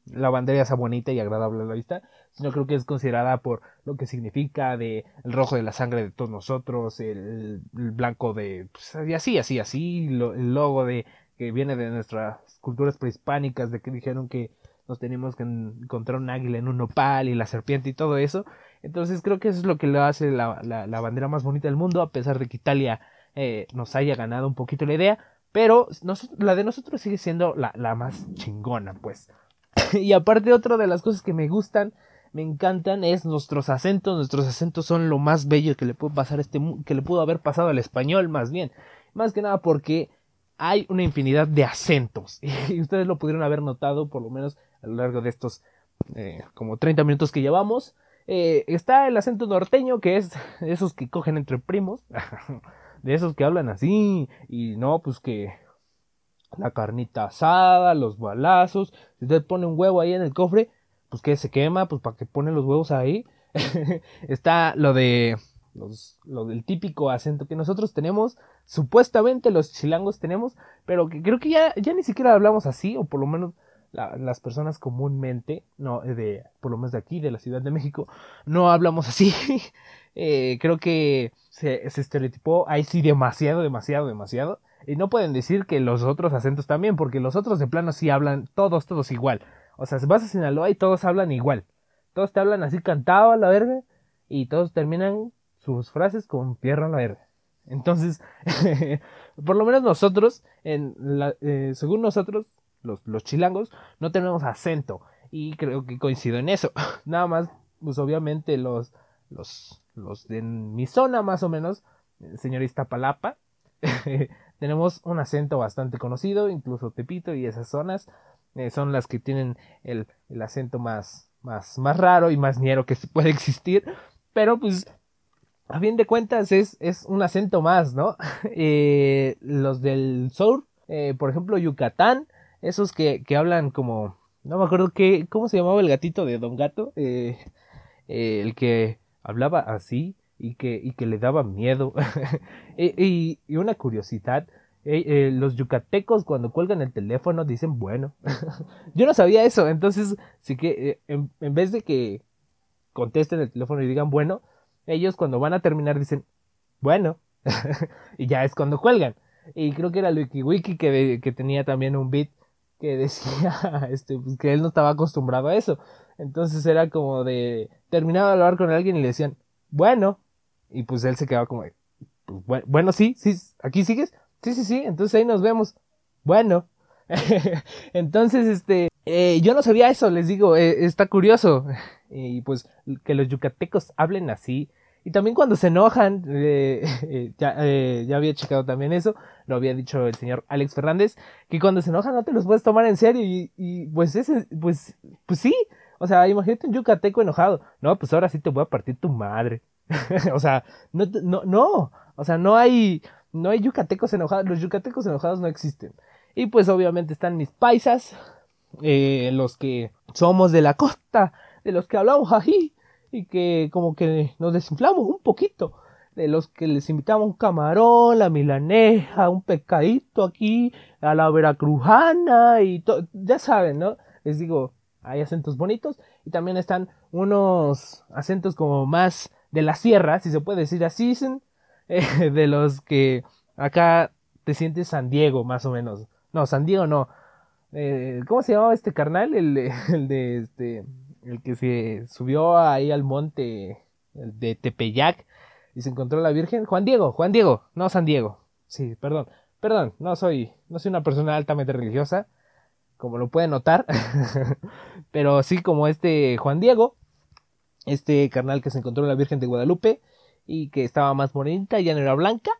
la bandera sea bonita y agradable a la vista, sino creo que es considerada por lo que significa de el rojo de la sangre de todos nosotros, el, blanco de pues, así, así, así, el logo de que viene de nuestras culturas prehispánicas, de que dijeron que nos teníamos que encontrar un águila en un nopal y la serpiente y todo eso. Entonces creo que eso es lo que le hace la, la, bandera más bonita del mundo, a pesar de que Italia eh, nos haya ganado un poquito la idea. Pero la de nosotros sigue siendo la, la más chingona, pues. y aparte, otra de las cosas que me gustan, me encantan, es nuestros acentos. Nuestros acentos son lo más bello que le pudo pasar este que le pudo haber pasado al español, más bien. Más que nada porque hay una infinidad de acentos. Y ustedes lo pudieron haber notado, por lo menos a lo largo de estos eh, como 30 minutos que llevamos. Eh, está el acento norteño, que es esos que cogen entre primos, de esos que hablan así, y no, pues que la carnita asada, los balazos, si usted pone un huevo ahí en el cofre, pues que se quema, pues para que pone los huevos ahí. está lo de los, lo del típico acento que nosotros tenemos, supuestamente los chilangos tenemos, pero que creo que ya, ya ni siquiera hablamos así, o por lo menos las personas comúnmente, no, de, por lo menos de aquí, de la Ciudad de México, no hablamos así. eh, creo que se, estereotipó ahí sí demasiado, demasiado, demasiado. Y no pueden decir que los otros acentos también, porque los otros de plano sí hablan todos, todos igual. O sea, vas a Sinaloa y todos hablan igual. Todos te hablan así cantado a la verga. y todos terminan sus frases con tierra la verde. Entonces, por lo menos nosotros, en eh, según nosotros, los, los chilangos, no tenemos acento. Y creo que coincido en eso. Nada más, pues obviamente los, los, los de mi zona más o menos, señorita Palapa, tenemos un acento bastante conocido, incluso Tepito y esas zonas eh, son las que tienen el, el acento más, más, más raro y más ñero que puede existir. Pero pues a fin de cuentas es, es un acento más, ¿no? Eh, los del sur, eh, por ejemplo, Yucatán, esos que, que, hablan como, no me acuerdo qué, cómo se llamaba el gatito de Don Gato, eh, el que hablaba así y que, y que le daba miedo. y, y, una curiosidad, los yucatecos cuando cuelgan el teléfono dicen bueno. Yo no sabía eso, entonces sí que en, en vez de que contesten el teléfono y digan bueno, ellos cuando van a terminar dicen, bueno, y ya es cuando cuelgan. Y creo que era Wiki Wiki que, que tenía también un beat que decía este, pues, que él no estaba acostumbrado a eso. Entonces era como de, terminaba de hablar con alguien y le decían, bueno, y pues él se quedaba como, pues, bueno, sí, sí, aquí sigues, sí, sí, sí, entonces ahí nos vemos, bueno. entonces, este, eh, yo no sabía eso, les digo, eh, está curioso. Y pues que los yucatecos hablen así. Y también cuando se enojan, eh, eh, ya, eh, ya, había checado también eso, lo había dicho el señor Alex Fernández, que cuando se enojan no te los puedes tomar en serio y, pues ese, pues, pues sí, o sea, imagínate un yucateco enojado, no, pues ahora sí te voy a partir tu madre, o sea, no, no, no, o sea, no hay, no hay yucatecos enojados, los yucatecos enojados no existen. Y pues obviamente están mis paisas, los que somos de la costa, de los que hablamos aquí y que como que nos desinflamos un poquito, de los que les invitamos un camarón, la milaneja, un pescadito aquí, a la veracrujana y todo, ya saben, ¿no? Les digo, hay acentos bonitos y también están unos acentos como más de la sierra, si se puede decir así, eh, de los que acá te sientes San Diego, más o menos. No, San Diego no. Eh, ¿Cómo se llamaba este carnal? El, el de este el que se subió ahí al monte de Tepeyac y se encontró la Virgen, Juan Diego, Juan Diego, no San Diego. Sí, perdón, perdón, no soy, no soy una persona altamente religiosa, como lo pueden notar, pero sí como este Juan Diego, este carnal que se encontró la Virgen de Guadalupe y que estaba más bonita, ya no era blanca,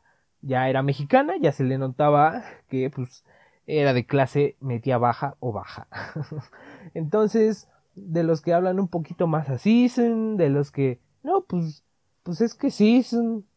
ya era mexicana, ya se le notaba que pues era de clase media baja o baja. Entonces, de los que hablan un poquito más así, de los que, no, pues, pues es que sí,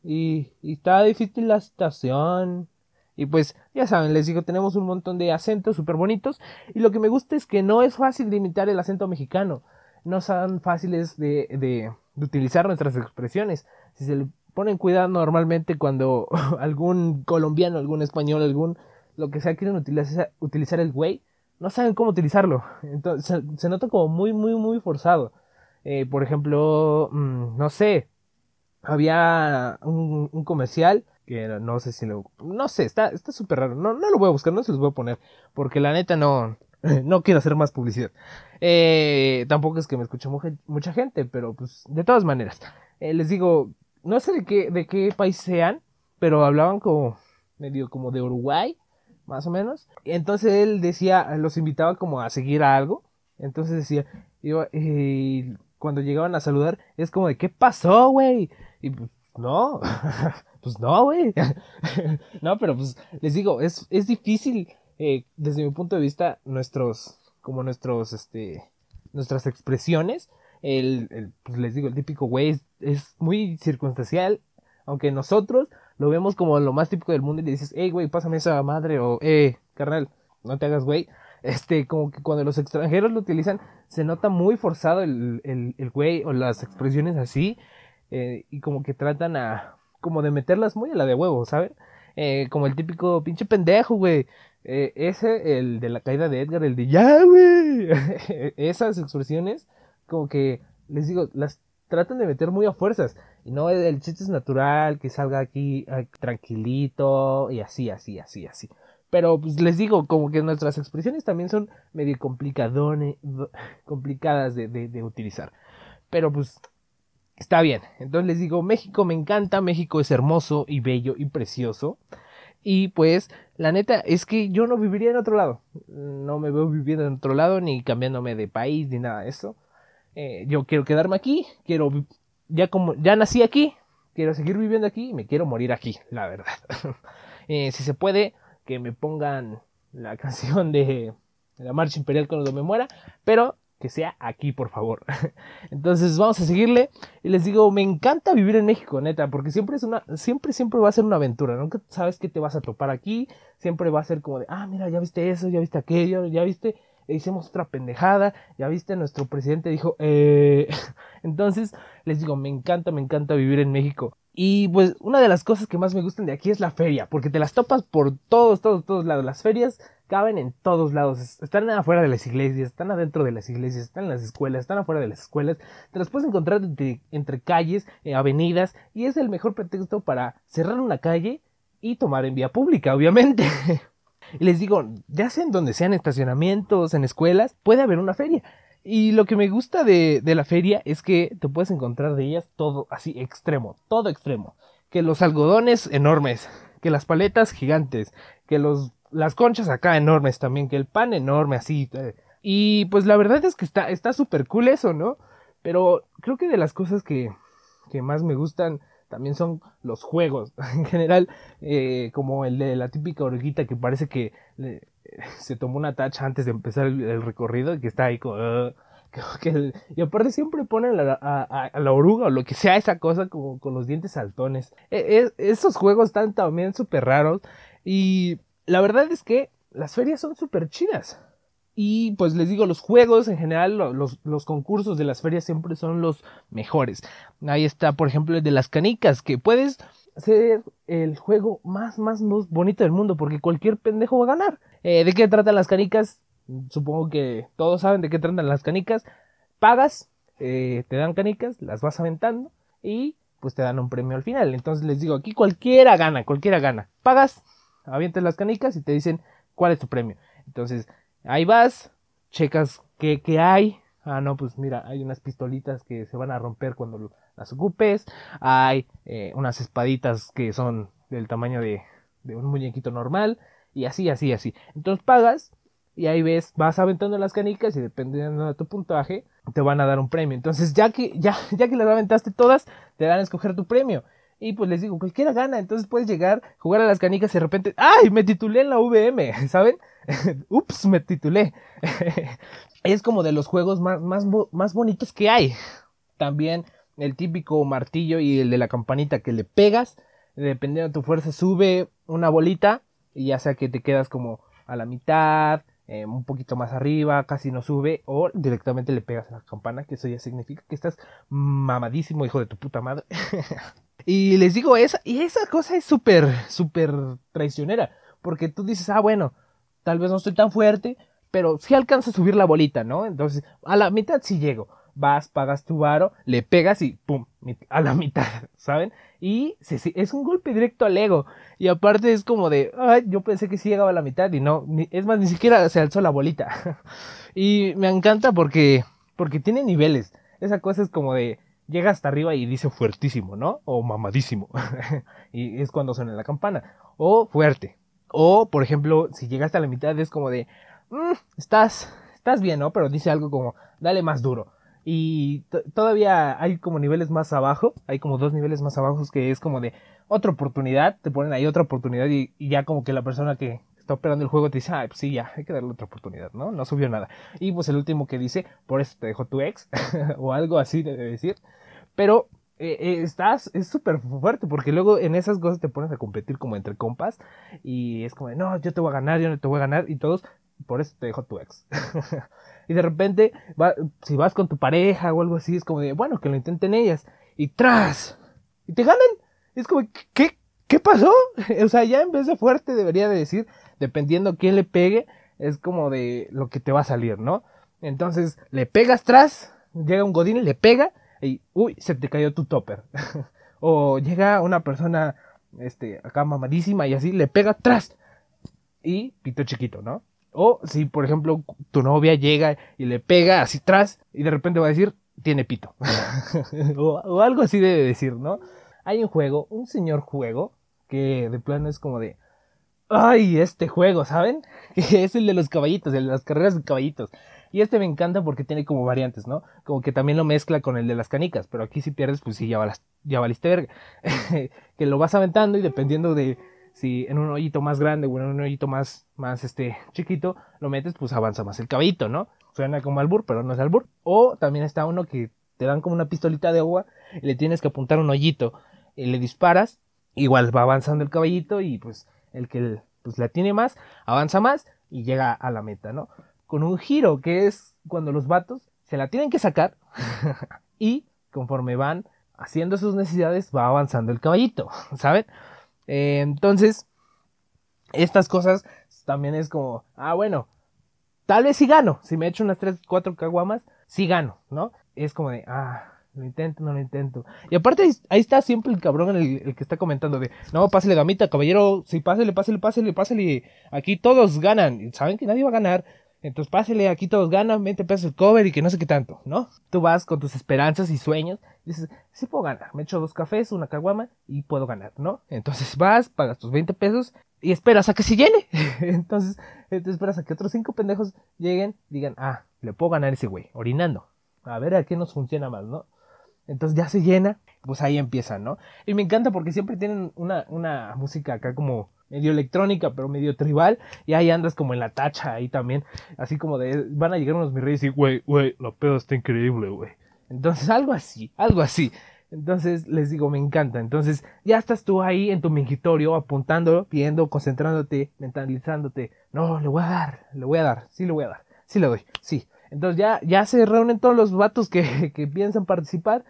y, y está difícil la situación. Y pues, ya saben, les digo, tenemos un montón de acentos súper bonitos. Y lo que me gusta es que no es fácil de imitar el acento mexicano. No son fáciles de, de, de utilizar nuestras expresiones. Si se le ponen cuidado normalmente cuando algún colombiano, algún español, algún lo que sea quieren utilizar, utilizar el güey, no saben cómo utilizarlo. Entonces se, nota como muy, muy, muy forzado. Eh, por ejemplo, mm, no sé, había un, comercial que no sé si lo... No sé, está súper raro. No, no lo voy a buscar, no se los voy a poner. Porque la neta no, no quiero hacer más publicidad. Eh, tampoco es que me escuche mucha, mucha gente, pero pues de todas maneras. Eh, les digo, no sé de qué, de qué país sean, pero hablaban como medio como de Uruguay más o menos. Entonces él decía, los invitaba como a seguir a algo. Entonces decía, y cuando llegaban a saludar, es como de, ¿qué pasó, güey? Y pues, no, pues no, güey. no, pero pues les digo, es, es difícil, eh, desde mi punto de vista, nuestros, como nuestros, este, nuestras expresiones. El, el pues les digo, el típico güey es, es muy circunstancial, aunque nosotros lo vemos como lo más típico del mundo y le dices, hey, güey, pásame esa madre, o, eh, carnal, no te hagas, güey. Este, como que cuando los extranjeros lo utilizan, se nota muy forzado el, el, güey o las expresiones así, eh, y como que tratan a, como de meterlas muy a la de huevo, ¿saben? Eh, como el típico pinche pendejo, güey. Eh, ese, el de la caída de Edgar, el de ya, güey. Esas expresiones, como que, les digo, las tratan de meter muy a fuerzas. Y no, el chiste es natural, que salga aquí tranquilito y así, así, así, así. Pero pues les digo, como que nuestras expresiones también son medio complicadas de, de, de, utilizar. Pero pues está bien. Entonces les digo, México me encanta, México es hermoso y bello y precioso. Y pues, la neta es que yo no viviría en otro lado. No me veo viviendo en otro lado, ni cambiándome de país, ni nada de eso. Eh, yo quiero quedarme aquí, quiero, ya como, ya nací aquí, quiero seguir viviendo aquí y me quiero morir aquí, la verdad. Eh, si se puede, que me pongan la canción de la marcha imperial cuando me muera, pero que sea aquí, por favor. Entonces vamos a seguirle. Y les digo, me encanta vivir en México, neta, porque siempre es una, siempre, siempre va a ser una aventura. Nunca sabes qué te vas a topar aquí. Siempre va a ser como de, ah, mira, ya viste eso, ya viste aquello, ya viste, hicimos otra pendejada, ya viste, nuestro presidente dijo, eh... Entonces, les digo, me encanta, me encanta vivir en México. Y pues una de las cosas que más me gustan de aquí es la feria, porque te las topas por todos, todos, todos lados. Las ferias caben en todos lados. Están afuera de las iglesias, están adentro de las iglesias, están en las escuelas, están afuera de las escuelas. Te las puedes encontrar entre, calles, eh, avenidas, y es el mejor pretexto para cerrar una calle y tomar en vía pública, obviamente. y les digo, ya sea en donde sean estacionamientos, en escuelas, puede haber una feria. Y lo que me gusta de, de la feria es que te puedes encontrar de ellas todo así extremo, todo extremo. Que los algodones enormes, que las paletas gigantes, que los las conchas acá enormes también, que el pan enorme así. Eh. Y pues la verdad es que está está súper cool eso, ¿no? Pero creo que de las cosas que, que más me gustan también son los juegos. En general, eh, como el de la típica oruguita que parece que se tomó una tacha antes de empezar el, recorrido y que está ahí. Uh, que, y aparte siempre ponen a, la oruga o lo que sea esa cosa como con los dientes saltones. E, e, esos juegos están también súper raros y la verdad es que las ferias son súper chidas. Y pues les digo, los juegos en general, los, los, concursos de las ferias siempre son los mejores. Ahí está, por ejemplo, el de las canicas, que puedes ser el juego más, más, bonito del mundo, porque cualquier pendejo va a ganar. Eh, ¿De qué tratan las canicas? Supongo que todos saben de qué tratan las canicas. Pagas, eh, te dan canicas, las vas aventando y pues te dan un premio al final. Entonces les digo, aquí cualquiera gana, cualquiera gana. Pagas, avientas las canicas y te dicen cuál es tu premio. Entonces, ahí vas, checas qué, qué hay. Ah, no, pues mira, hay unas pistolitas que se van a romper cuando las ocupes. Hay eh, unas espaditas que son del tamaño de, un muñequito normal. Y así, así, así. Entonces pagas y ahí ves, vas aventando las canicas y dependiendo de tu puntaje, te van a dar un premio. Entonces, ya que, ya, ya que las aventaste todas, te dan a escoger tu premio. Y pues les digo, cualquiera gana, entonces puedes llegar, jugar a las canicas y de repente, ¡ay! Me titulé en la VM, ¿saben? Ups, me titulé. es como de los juegos más, más, más bonitos que hay. También el típico martillo y el de la campanita que le pegas, dependiendo de tu fuerza, sube una bolita y ya sea que te quedas como a la mitad, eh, un poquito más arriba, casi no sube, o directamente le pegas a la campana, que eso ya significa que estás mamadísimo, hijo de tu puta madre. Y les digo, esa, y esa cosa es súper, súper traicionera, porque tú dices, ah, bueno, tal vez no estoy tan fuerte, pero si alcanza a subir la bolita, ¿no? Entonces, a la mitad sí llego. Vas, pagas tu varo, le pegas y pum, a la mitad, ¿saben? Y es un golpe directo al ego. Y aparte es como de, ay, yo pensé que sí llegaba a la mitad y no, es más, ni siquiera se alzó la bolita. y me encanta porque, porque tiene niveles. Esa cosa es como de, llega hasta arriba y dice fuertísimo, ¿no? O mamadísimo. y es cuando suena la campana. O fuerte. O, por ejemplo, si llega hasta la mitad es como de, mm, estás, estás bien, ¿no? Pero dice algo como, dale más duro. Y todavía hay como niveles más abajo, hay como dos niveles más abajo que es como de otra oportunidad, te ponen ahí otra oportunidad y, ya como que la persona que está operando el juego te dice, ah, pues sí, ya, hay que darle otra oportunidad, ¿no? No subió nada. Y pues el último que dice, por eso te dejó tu ex, o algo así debe decir. Pero eh, eh, estás, es súper fuerte porque luego en esas cosas te pones a competir como entre compas y es como de, no, yo te voy a ganar, yo no te voy a ganar y todos, por eso te dejó tu ex. y de repente, si vas con tu pareja o algo así, es como de, bueno, que lo intenten ellas. Y tras, y te ganan. Es como, ¿qué, qué pasó? o sea, ya en vez de fuerte debería de decir, dependiendo quién le pegue, es como de lo que te va a salir, ¿no? Entonces, le pegas tras, llega un godín, le pega, y, uy, se te cayó tu topper. o llega una persona, este, acá mamadísima y así, le pega tras, y pito chiquito, ¿no? O si, por ejemplo, tu novia llega y le pega así atrás y de repente va a decir, tiene pito. o, algo así debe decir, ¿no? Hay un juego, un señor juego, que de plano es como de, ay, este juego, ¿saben? Es el de los caballitos, el de las carreras de caballitos. Y este me encanta porque tiene como variantes, ¿no? Como que también lo mezcla con el de las canicas, pero aquí si pierdes, pues sí, ya, valiste verga. que lo vas aventando y dependiendo de si en un hoyito más grande o en un hoyito más, más este, chiquito, lo metes, pues avanza más el caballito, ¿no? Suena como albur, pero no es albur. O también está uno que te dan como una pistolita de agua y le tienes que apuntar un hoyito y le disparas, igual va avanzando el caballito y pues el que pues la tiene más, avanza más y llega a la meta, ¿no? Con un giro que es cuando los vatos se la tienen que sacar y conforme van haciendo sus necesidades va avanzando el caballito, ¿saben? Eh, entonces, estas cosas también es como, ah, bueno, tal vez sí gano, si me echo unas 3, 4 caguamas, sí gano, ¿no? Es como de, ah, lo intento, no lo intento. Y aparte ahí está siempre el cabrón el, el que está comentando de, no, pásale damita, caballero, sí, pásale, pásale, pásale, pásale. Aquí todos ganan. Saben que nadie va a ganar. Entonces pásale, aquí todos ganan, 20 pesos el cover y que no sé qué tanto, ¿no? Tú vas con tus esperanzas y sueños y dices, sí puedo ganar, me echo dos cafés, una caguama y puedo ganar, ¿no? Entonces vas, pagas tus 20 pesos y esperas a que se llene. entonces, te esperas a que otros cinco pendejos lleguen digan, ah, le puedo ganar ese güey, orinando. A ver a qué nos funciona más, ¿no? Entonces ya se llena, pues ahí empieza, ¿no? Y me encanta porque siempre tienen una, una música acá como medio electrónica, pero medio tribal, y ahí andas como en la tacha ahí también, así como de, van a llegar unos mis reyes y, güey, güey, la pedo está increíble, güey. Entonces, algo así, algo así. Entonces, les digo, me encanta. Entonces, ya estás tú ahí en tu mingitorio, apuntando, viendo, concentrándote, mentalizándote. No, le voy a dar, le voy a dar, sí le voy a dar, sí le doy, sí. Entonces ya, ya se reúnen todos los vatos que, que piensan participar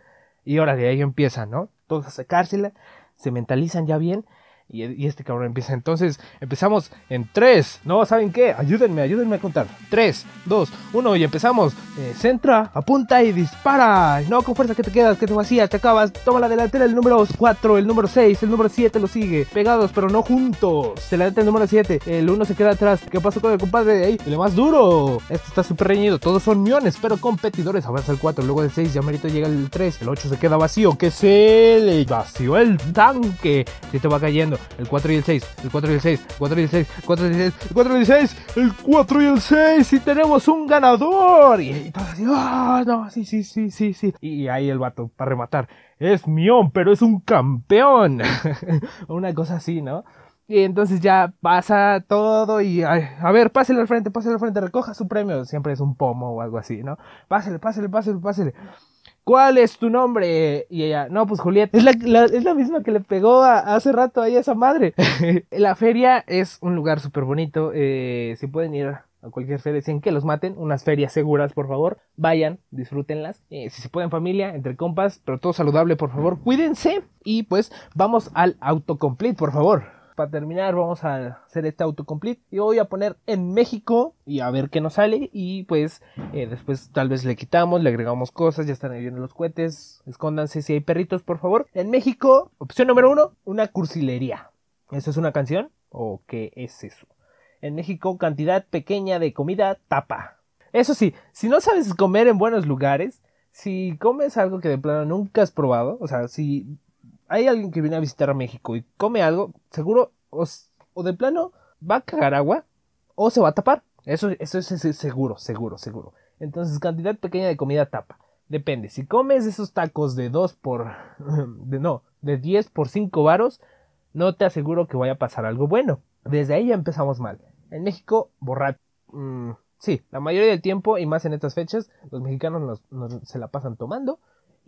y ahora de ahí empiezan, ¿no? Todos a sacársela, se mentalizan ya bien y, este cabrón empieza. Entonces empezamos en 3. No, ¿saben qué? Ayúdenme, ayúdenme a contar. 3, 2, 1 y empezamos. Eh, centra, apunta y dispara. No, con fuerza que te quedas, que te vacías, te acabas. Toma la delantera el número 4, el número 6, el número 7 lo sigue. Pegados, pero no juntos. Se la el número 7, el 1 se queda atrás. ¿Qué pasó con el compadre ahí? El más duro. Esto está súper reñido. Todos son miones, pero competidores. Avanza el 4, luego el 6, ya merito llega el 3. El 8 se queda vacío. Que se le vació el tanque. Se te va cayendo el 4 y el 6, el 4 y el 6, el 4 y el 6, el 4 y el 6, el 4 y el 6, el 4 y el 6 y tenemos un ganador. Y, y todos así, ah, no, sí, sí, sí, sí, sí. Y ahí el vato, para rematar, es mión, pero es un campeón. Una cosa así, ¿no? Y entonces ya pasa todo y a ver, pásele al frente, pásele al frente, recoja su premio. Siempre es un pomo o algo así, ¿no? Pásele, pásele, pásele, pásele. ¿Cuál es tu nombre? Y ella, no, pues Julieta. Es la, es la misma que le pegó hace rato ahí a esa madre. la feria es un lugar súper bonito. Eh, si pueden ir a cualquier feria, dicen que los maten. Unas ferias seguras, por favor. Vayan, disfrútenlas. Eh, si se pueden familia, entre compas, pero todo saludable, por favor. Cuídense. Y pues vamos al autocomplete, por favor para terminar vamos a hacer este autocomplete y voy a poner en México y a ver qué nos sale y pues eh, después tal vez le quitamos, le agregamos cosas, ya están ahí viendo los cohetes, escóndanse si hay perritos por favor. En México, opción número uno, una cursilería. ¿Eso es una canción? ¿O qué es eso? En México, cantidad pequeña de comida tapa. Eso sí, si no sabes comer en buenos lugares, si comes algo que de plano nunca has probado, o sea, si hay alguien que viene a visitar a México y come algo, seguro o, de plano va a cagar agua o se va a tapar. Eso, eso es seguro, seguro, seguro. Entonces, cantidad pequeña de comida tapa. Depende. Si comes esos tacos de 2 por. De, no, de 10 por 5 varos, no te aseguro que vaya a pasar algo bueno. Desde ahí ya empezamos mal. En México, borrar. Mm, sí, la mayoría del tiempo, y más en estas fechas, los mexicanos se la pasan tomando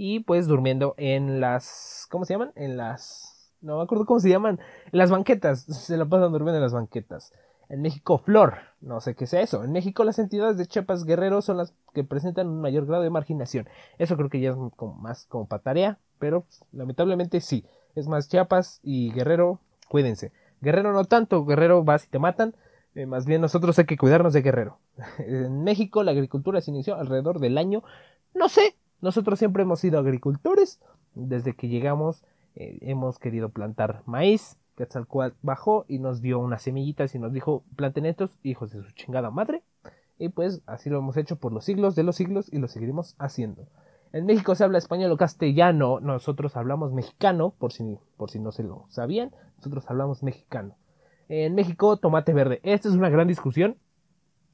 y pues durmiendo en las, ¿cómo se llaman? En las, no me acuerdo cómo se llaman, en las banquetas, se la pasan durmiendo en las banquetas. En México, flor, no sé qué sea eso. En México, las entidades de Chiapas Guerrero son las que presentan un mayor grado de marginación. Eso creo que ya es como más como para tarea, pero lamentablemente sí. Es más, Chiapas y Guerrero, cuídense. Guerrero no tanto, Guerrero vas y te matan. Eh, más bien nosotros hay que cuidarnos de Guerrero. en México la agricultura se inició alrededor del año, no sé, nosotros siempre hemos sido agricultores. Desde que llegamos eh, hemos querido plantar maíz. cual bajó y nos dio unas semillitas y nos dijo, planten estos, hijos de su chingada madre. Y pues así lo hemos hecho por los siglos de los siglos y lo seguiremos haciendo. En México se habla español o castellano, nosotros hablamos mexicano, por si, por si no se lo sabían, nosotros hablamos mexicano. En México, tomate verde. Esta es una gran discusión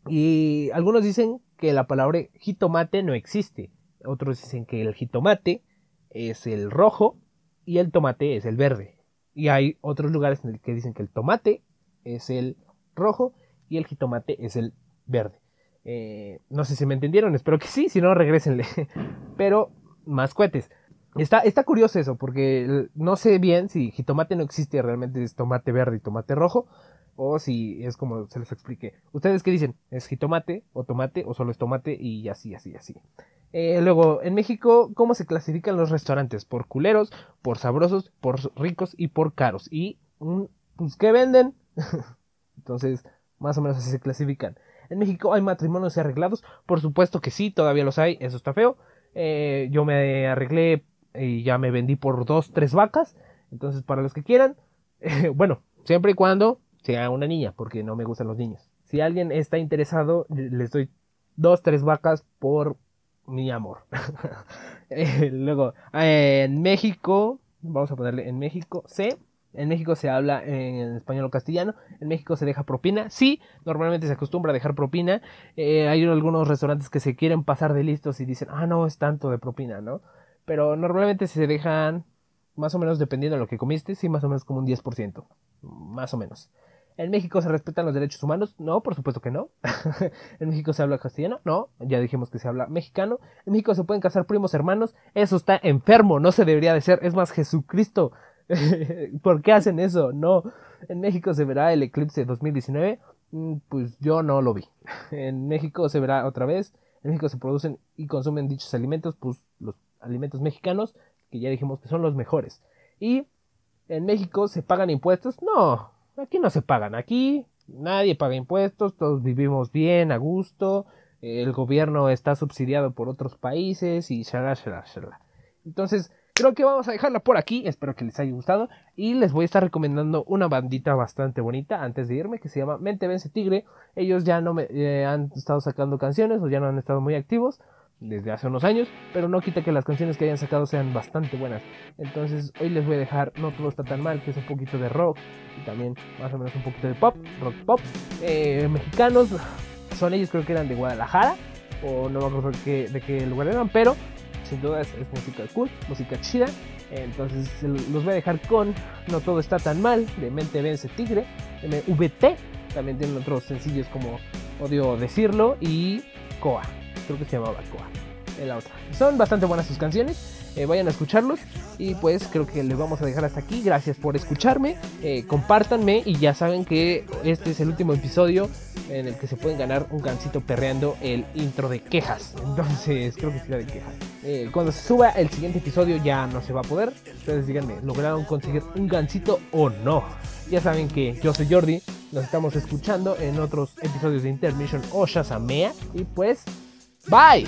y algunos dicen que la palabra jitomate no existe. Otros dicen que el jitomate es el rojo y el tomate es el verde. Y hay otros lugares en el que dicen que el tomate es el rojo y el jitomate es el verde. Eh, no sé si me entendieron, espero que sí, si no, regresenle. Pero más cohetes. Está, está curioso eso, porque no sé bien si jitomate no existe, realmente es tomate verde y tomate rojo, o si es como se les expliqué. ¿Ustedes qué dicen? ¿Es jitomate o tomate o solo es tomate y así, así, así? Eh, luego, en México, ¿cómo se clasifican los restaurantes? Por culeros, por sabrosos, por ricos y por caros. Y, mm, pues, ¿qué venden? Entonces, más o menos así se clasifican. En México hay matrimonios arreglados, por supuesto que sí, todavía los hay, eso está feo. Eh, yo me arreglé y ya me vendí por dos, tres vacas. Entonces, para los que quieran, bueno, siempre y cuando sea una niña, porque no me gustan los niños. Si alguien está interesado, les doy dos, tres vacas por mi amor. Eh, luego, en México, vamos a ponerle en México, C. En México se habla en español o castellano. En México se deja propina. Sí, normalmente se acostumbra a dejar propina. Eh, hay algunos restaurantes que se quieren pasar de listos y dicen, ah, no, es tanto de propina, ¿no? Pero normalmente se dejan, más o menos dependiendo de lo que comiste, sí, más o menos como un 10%. Más o menos. ¿En México se respetan los derechos humanos? No, por supuesto que no. ¿En México se habla castellano? No, ya dijimos que se habla mexicano. ¿En México se pueden casar primos hermanos? Eso está enfermo, no se debería de ser. Es más, Jesucristo ¿Por qué hacen eso? No. En México se verá el eclipse 2019. Mm, pues yo no lo vi. En México se verá otra vez. En México se producen y consumen dichos alimentos, pues los alimentos mexicanos, que ya dijimos que son los mejores. Y en México se pagan impuestos. No, aquí no se pagan. Aquí nadie paga impuestos, todos vivimos bien, a gusto. El gobierno está subsidiado por otros países y shala, shala, shala. Entonces, Creo que vamos a dejarla por aquí, espero que les haya gustado y les voy a estar recomendando una bandita bastante bonita antes de irme que se llama Mente Vence Tigre. Ellos ya no me eh, han estado sacando canciones o ya no han estado muy activos desde hace unos años, pero no quita que las canciones que hayan sacado sean bastante buenas. Entonces hoy les voy a dejar No todo está tan mal, que es un poquito de rock y también más o menos un poquito de pop, rock pop. Eh, mexicanos, son ellos creo que eran de Guadalajara o no me acuerdo de qué lugar eran, pero sin duda es, música cool, música chida. Entonces los voy a dejar con No todo está tan mal, de Mente Vence Tigre, MVT. También tienen otros sencillos como Odio Decirlo y Coa. Creo que se llamaba Coa. En la. Son bastante buenas sus canciones. Eh, vayan a escucharlos. Y pues creo que les vamos a dejar hasta aquí. Gracias por escucharme. Eh, compártanme y ya saben que este es el último episodio en el que se pueden ganar un gancito perreando el intro de quejas. Entonces creo que será de quejas. Eh, cuando se suba el siguiente episodio ya no se va a poder. Ustedes díganme, ¿lograron conseguir un gancito o no? Ya saben que yo soy Jordi. Nos estamos escuchando en otros episodios de Intermission o Shazamea. Y pues, Bye.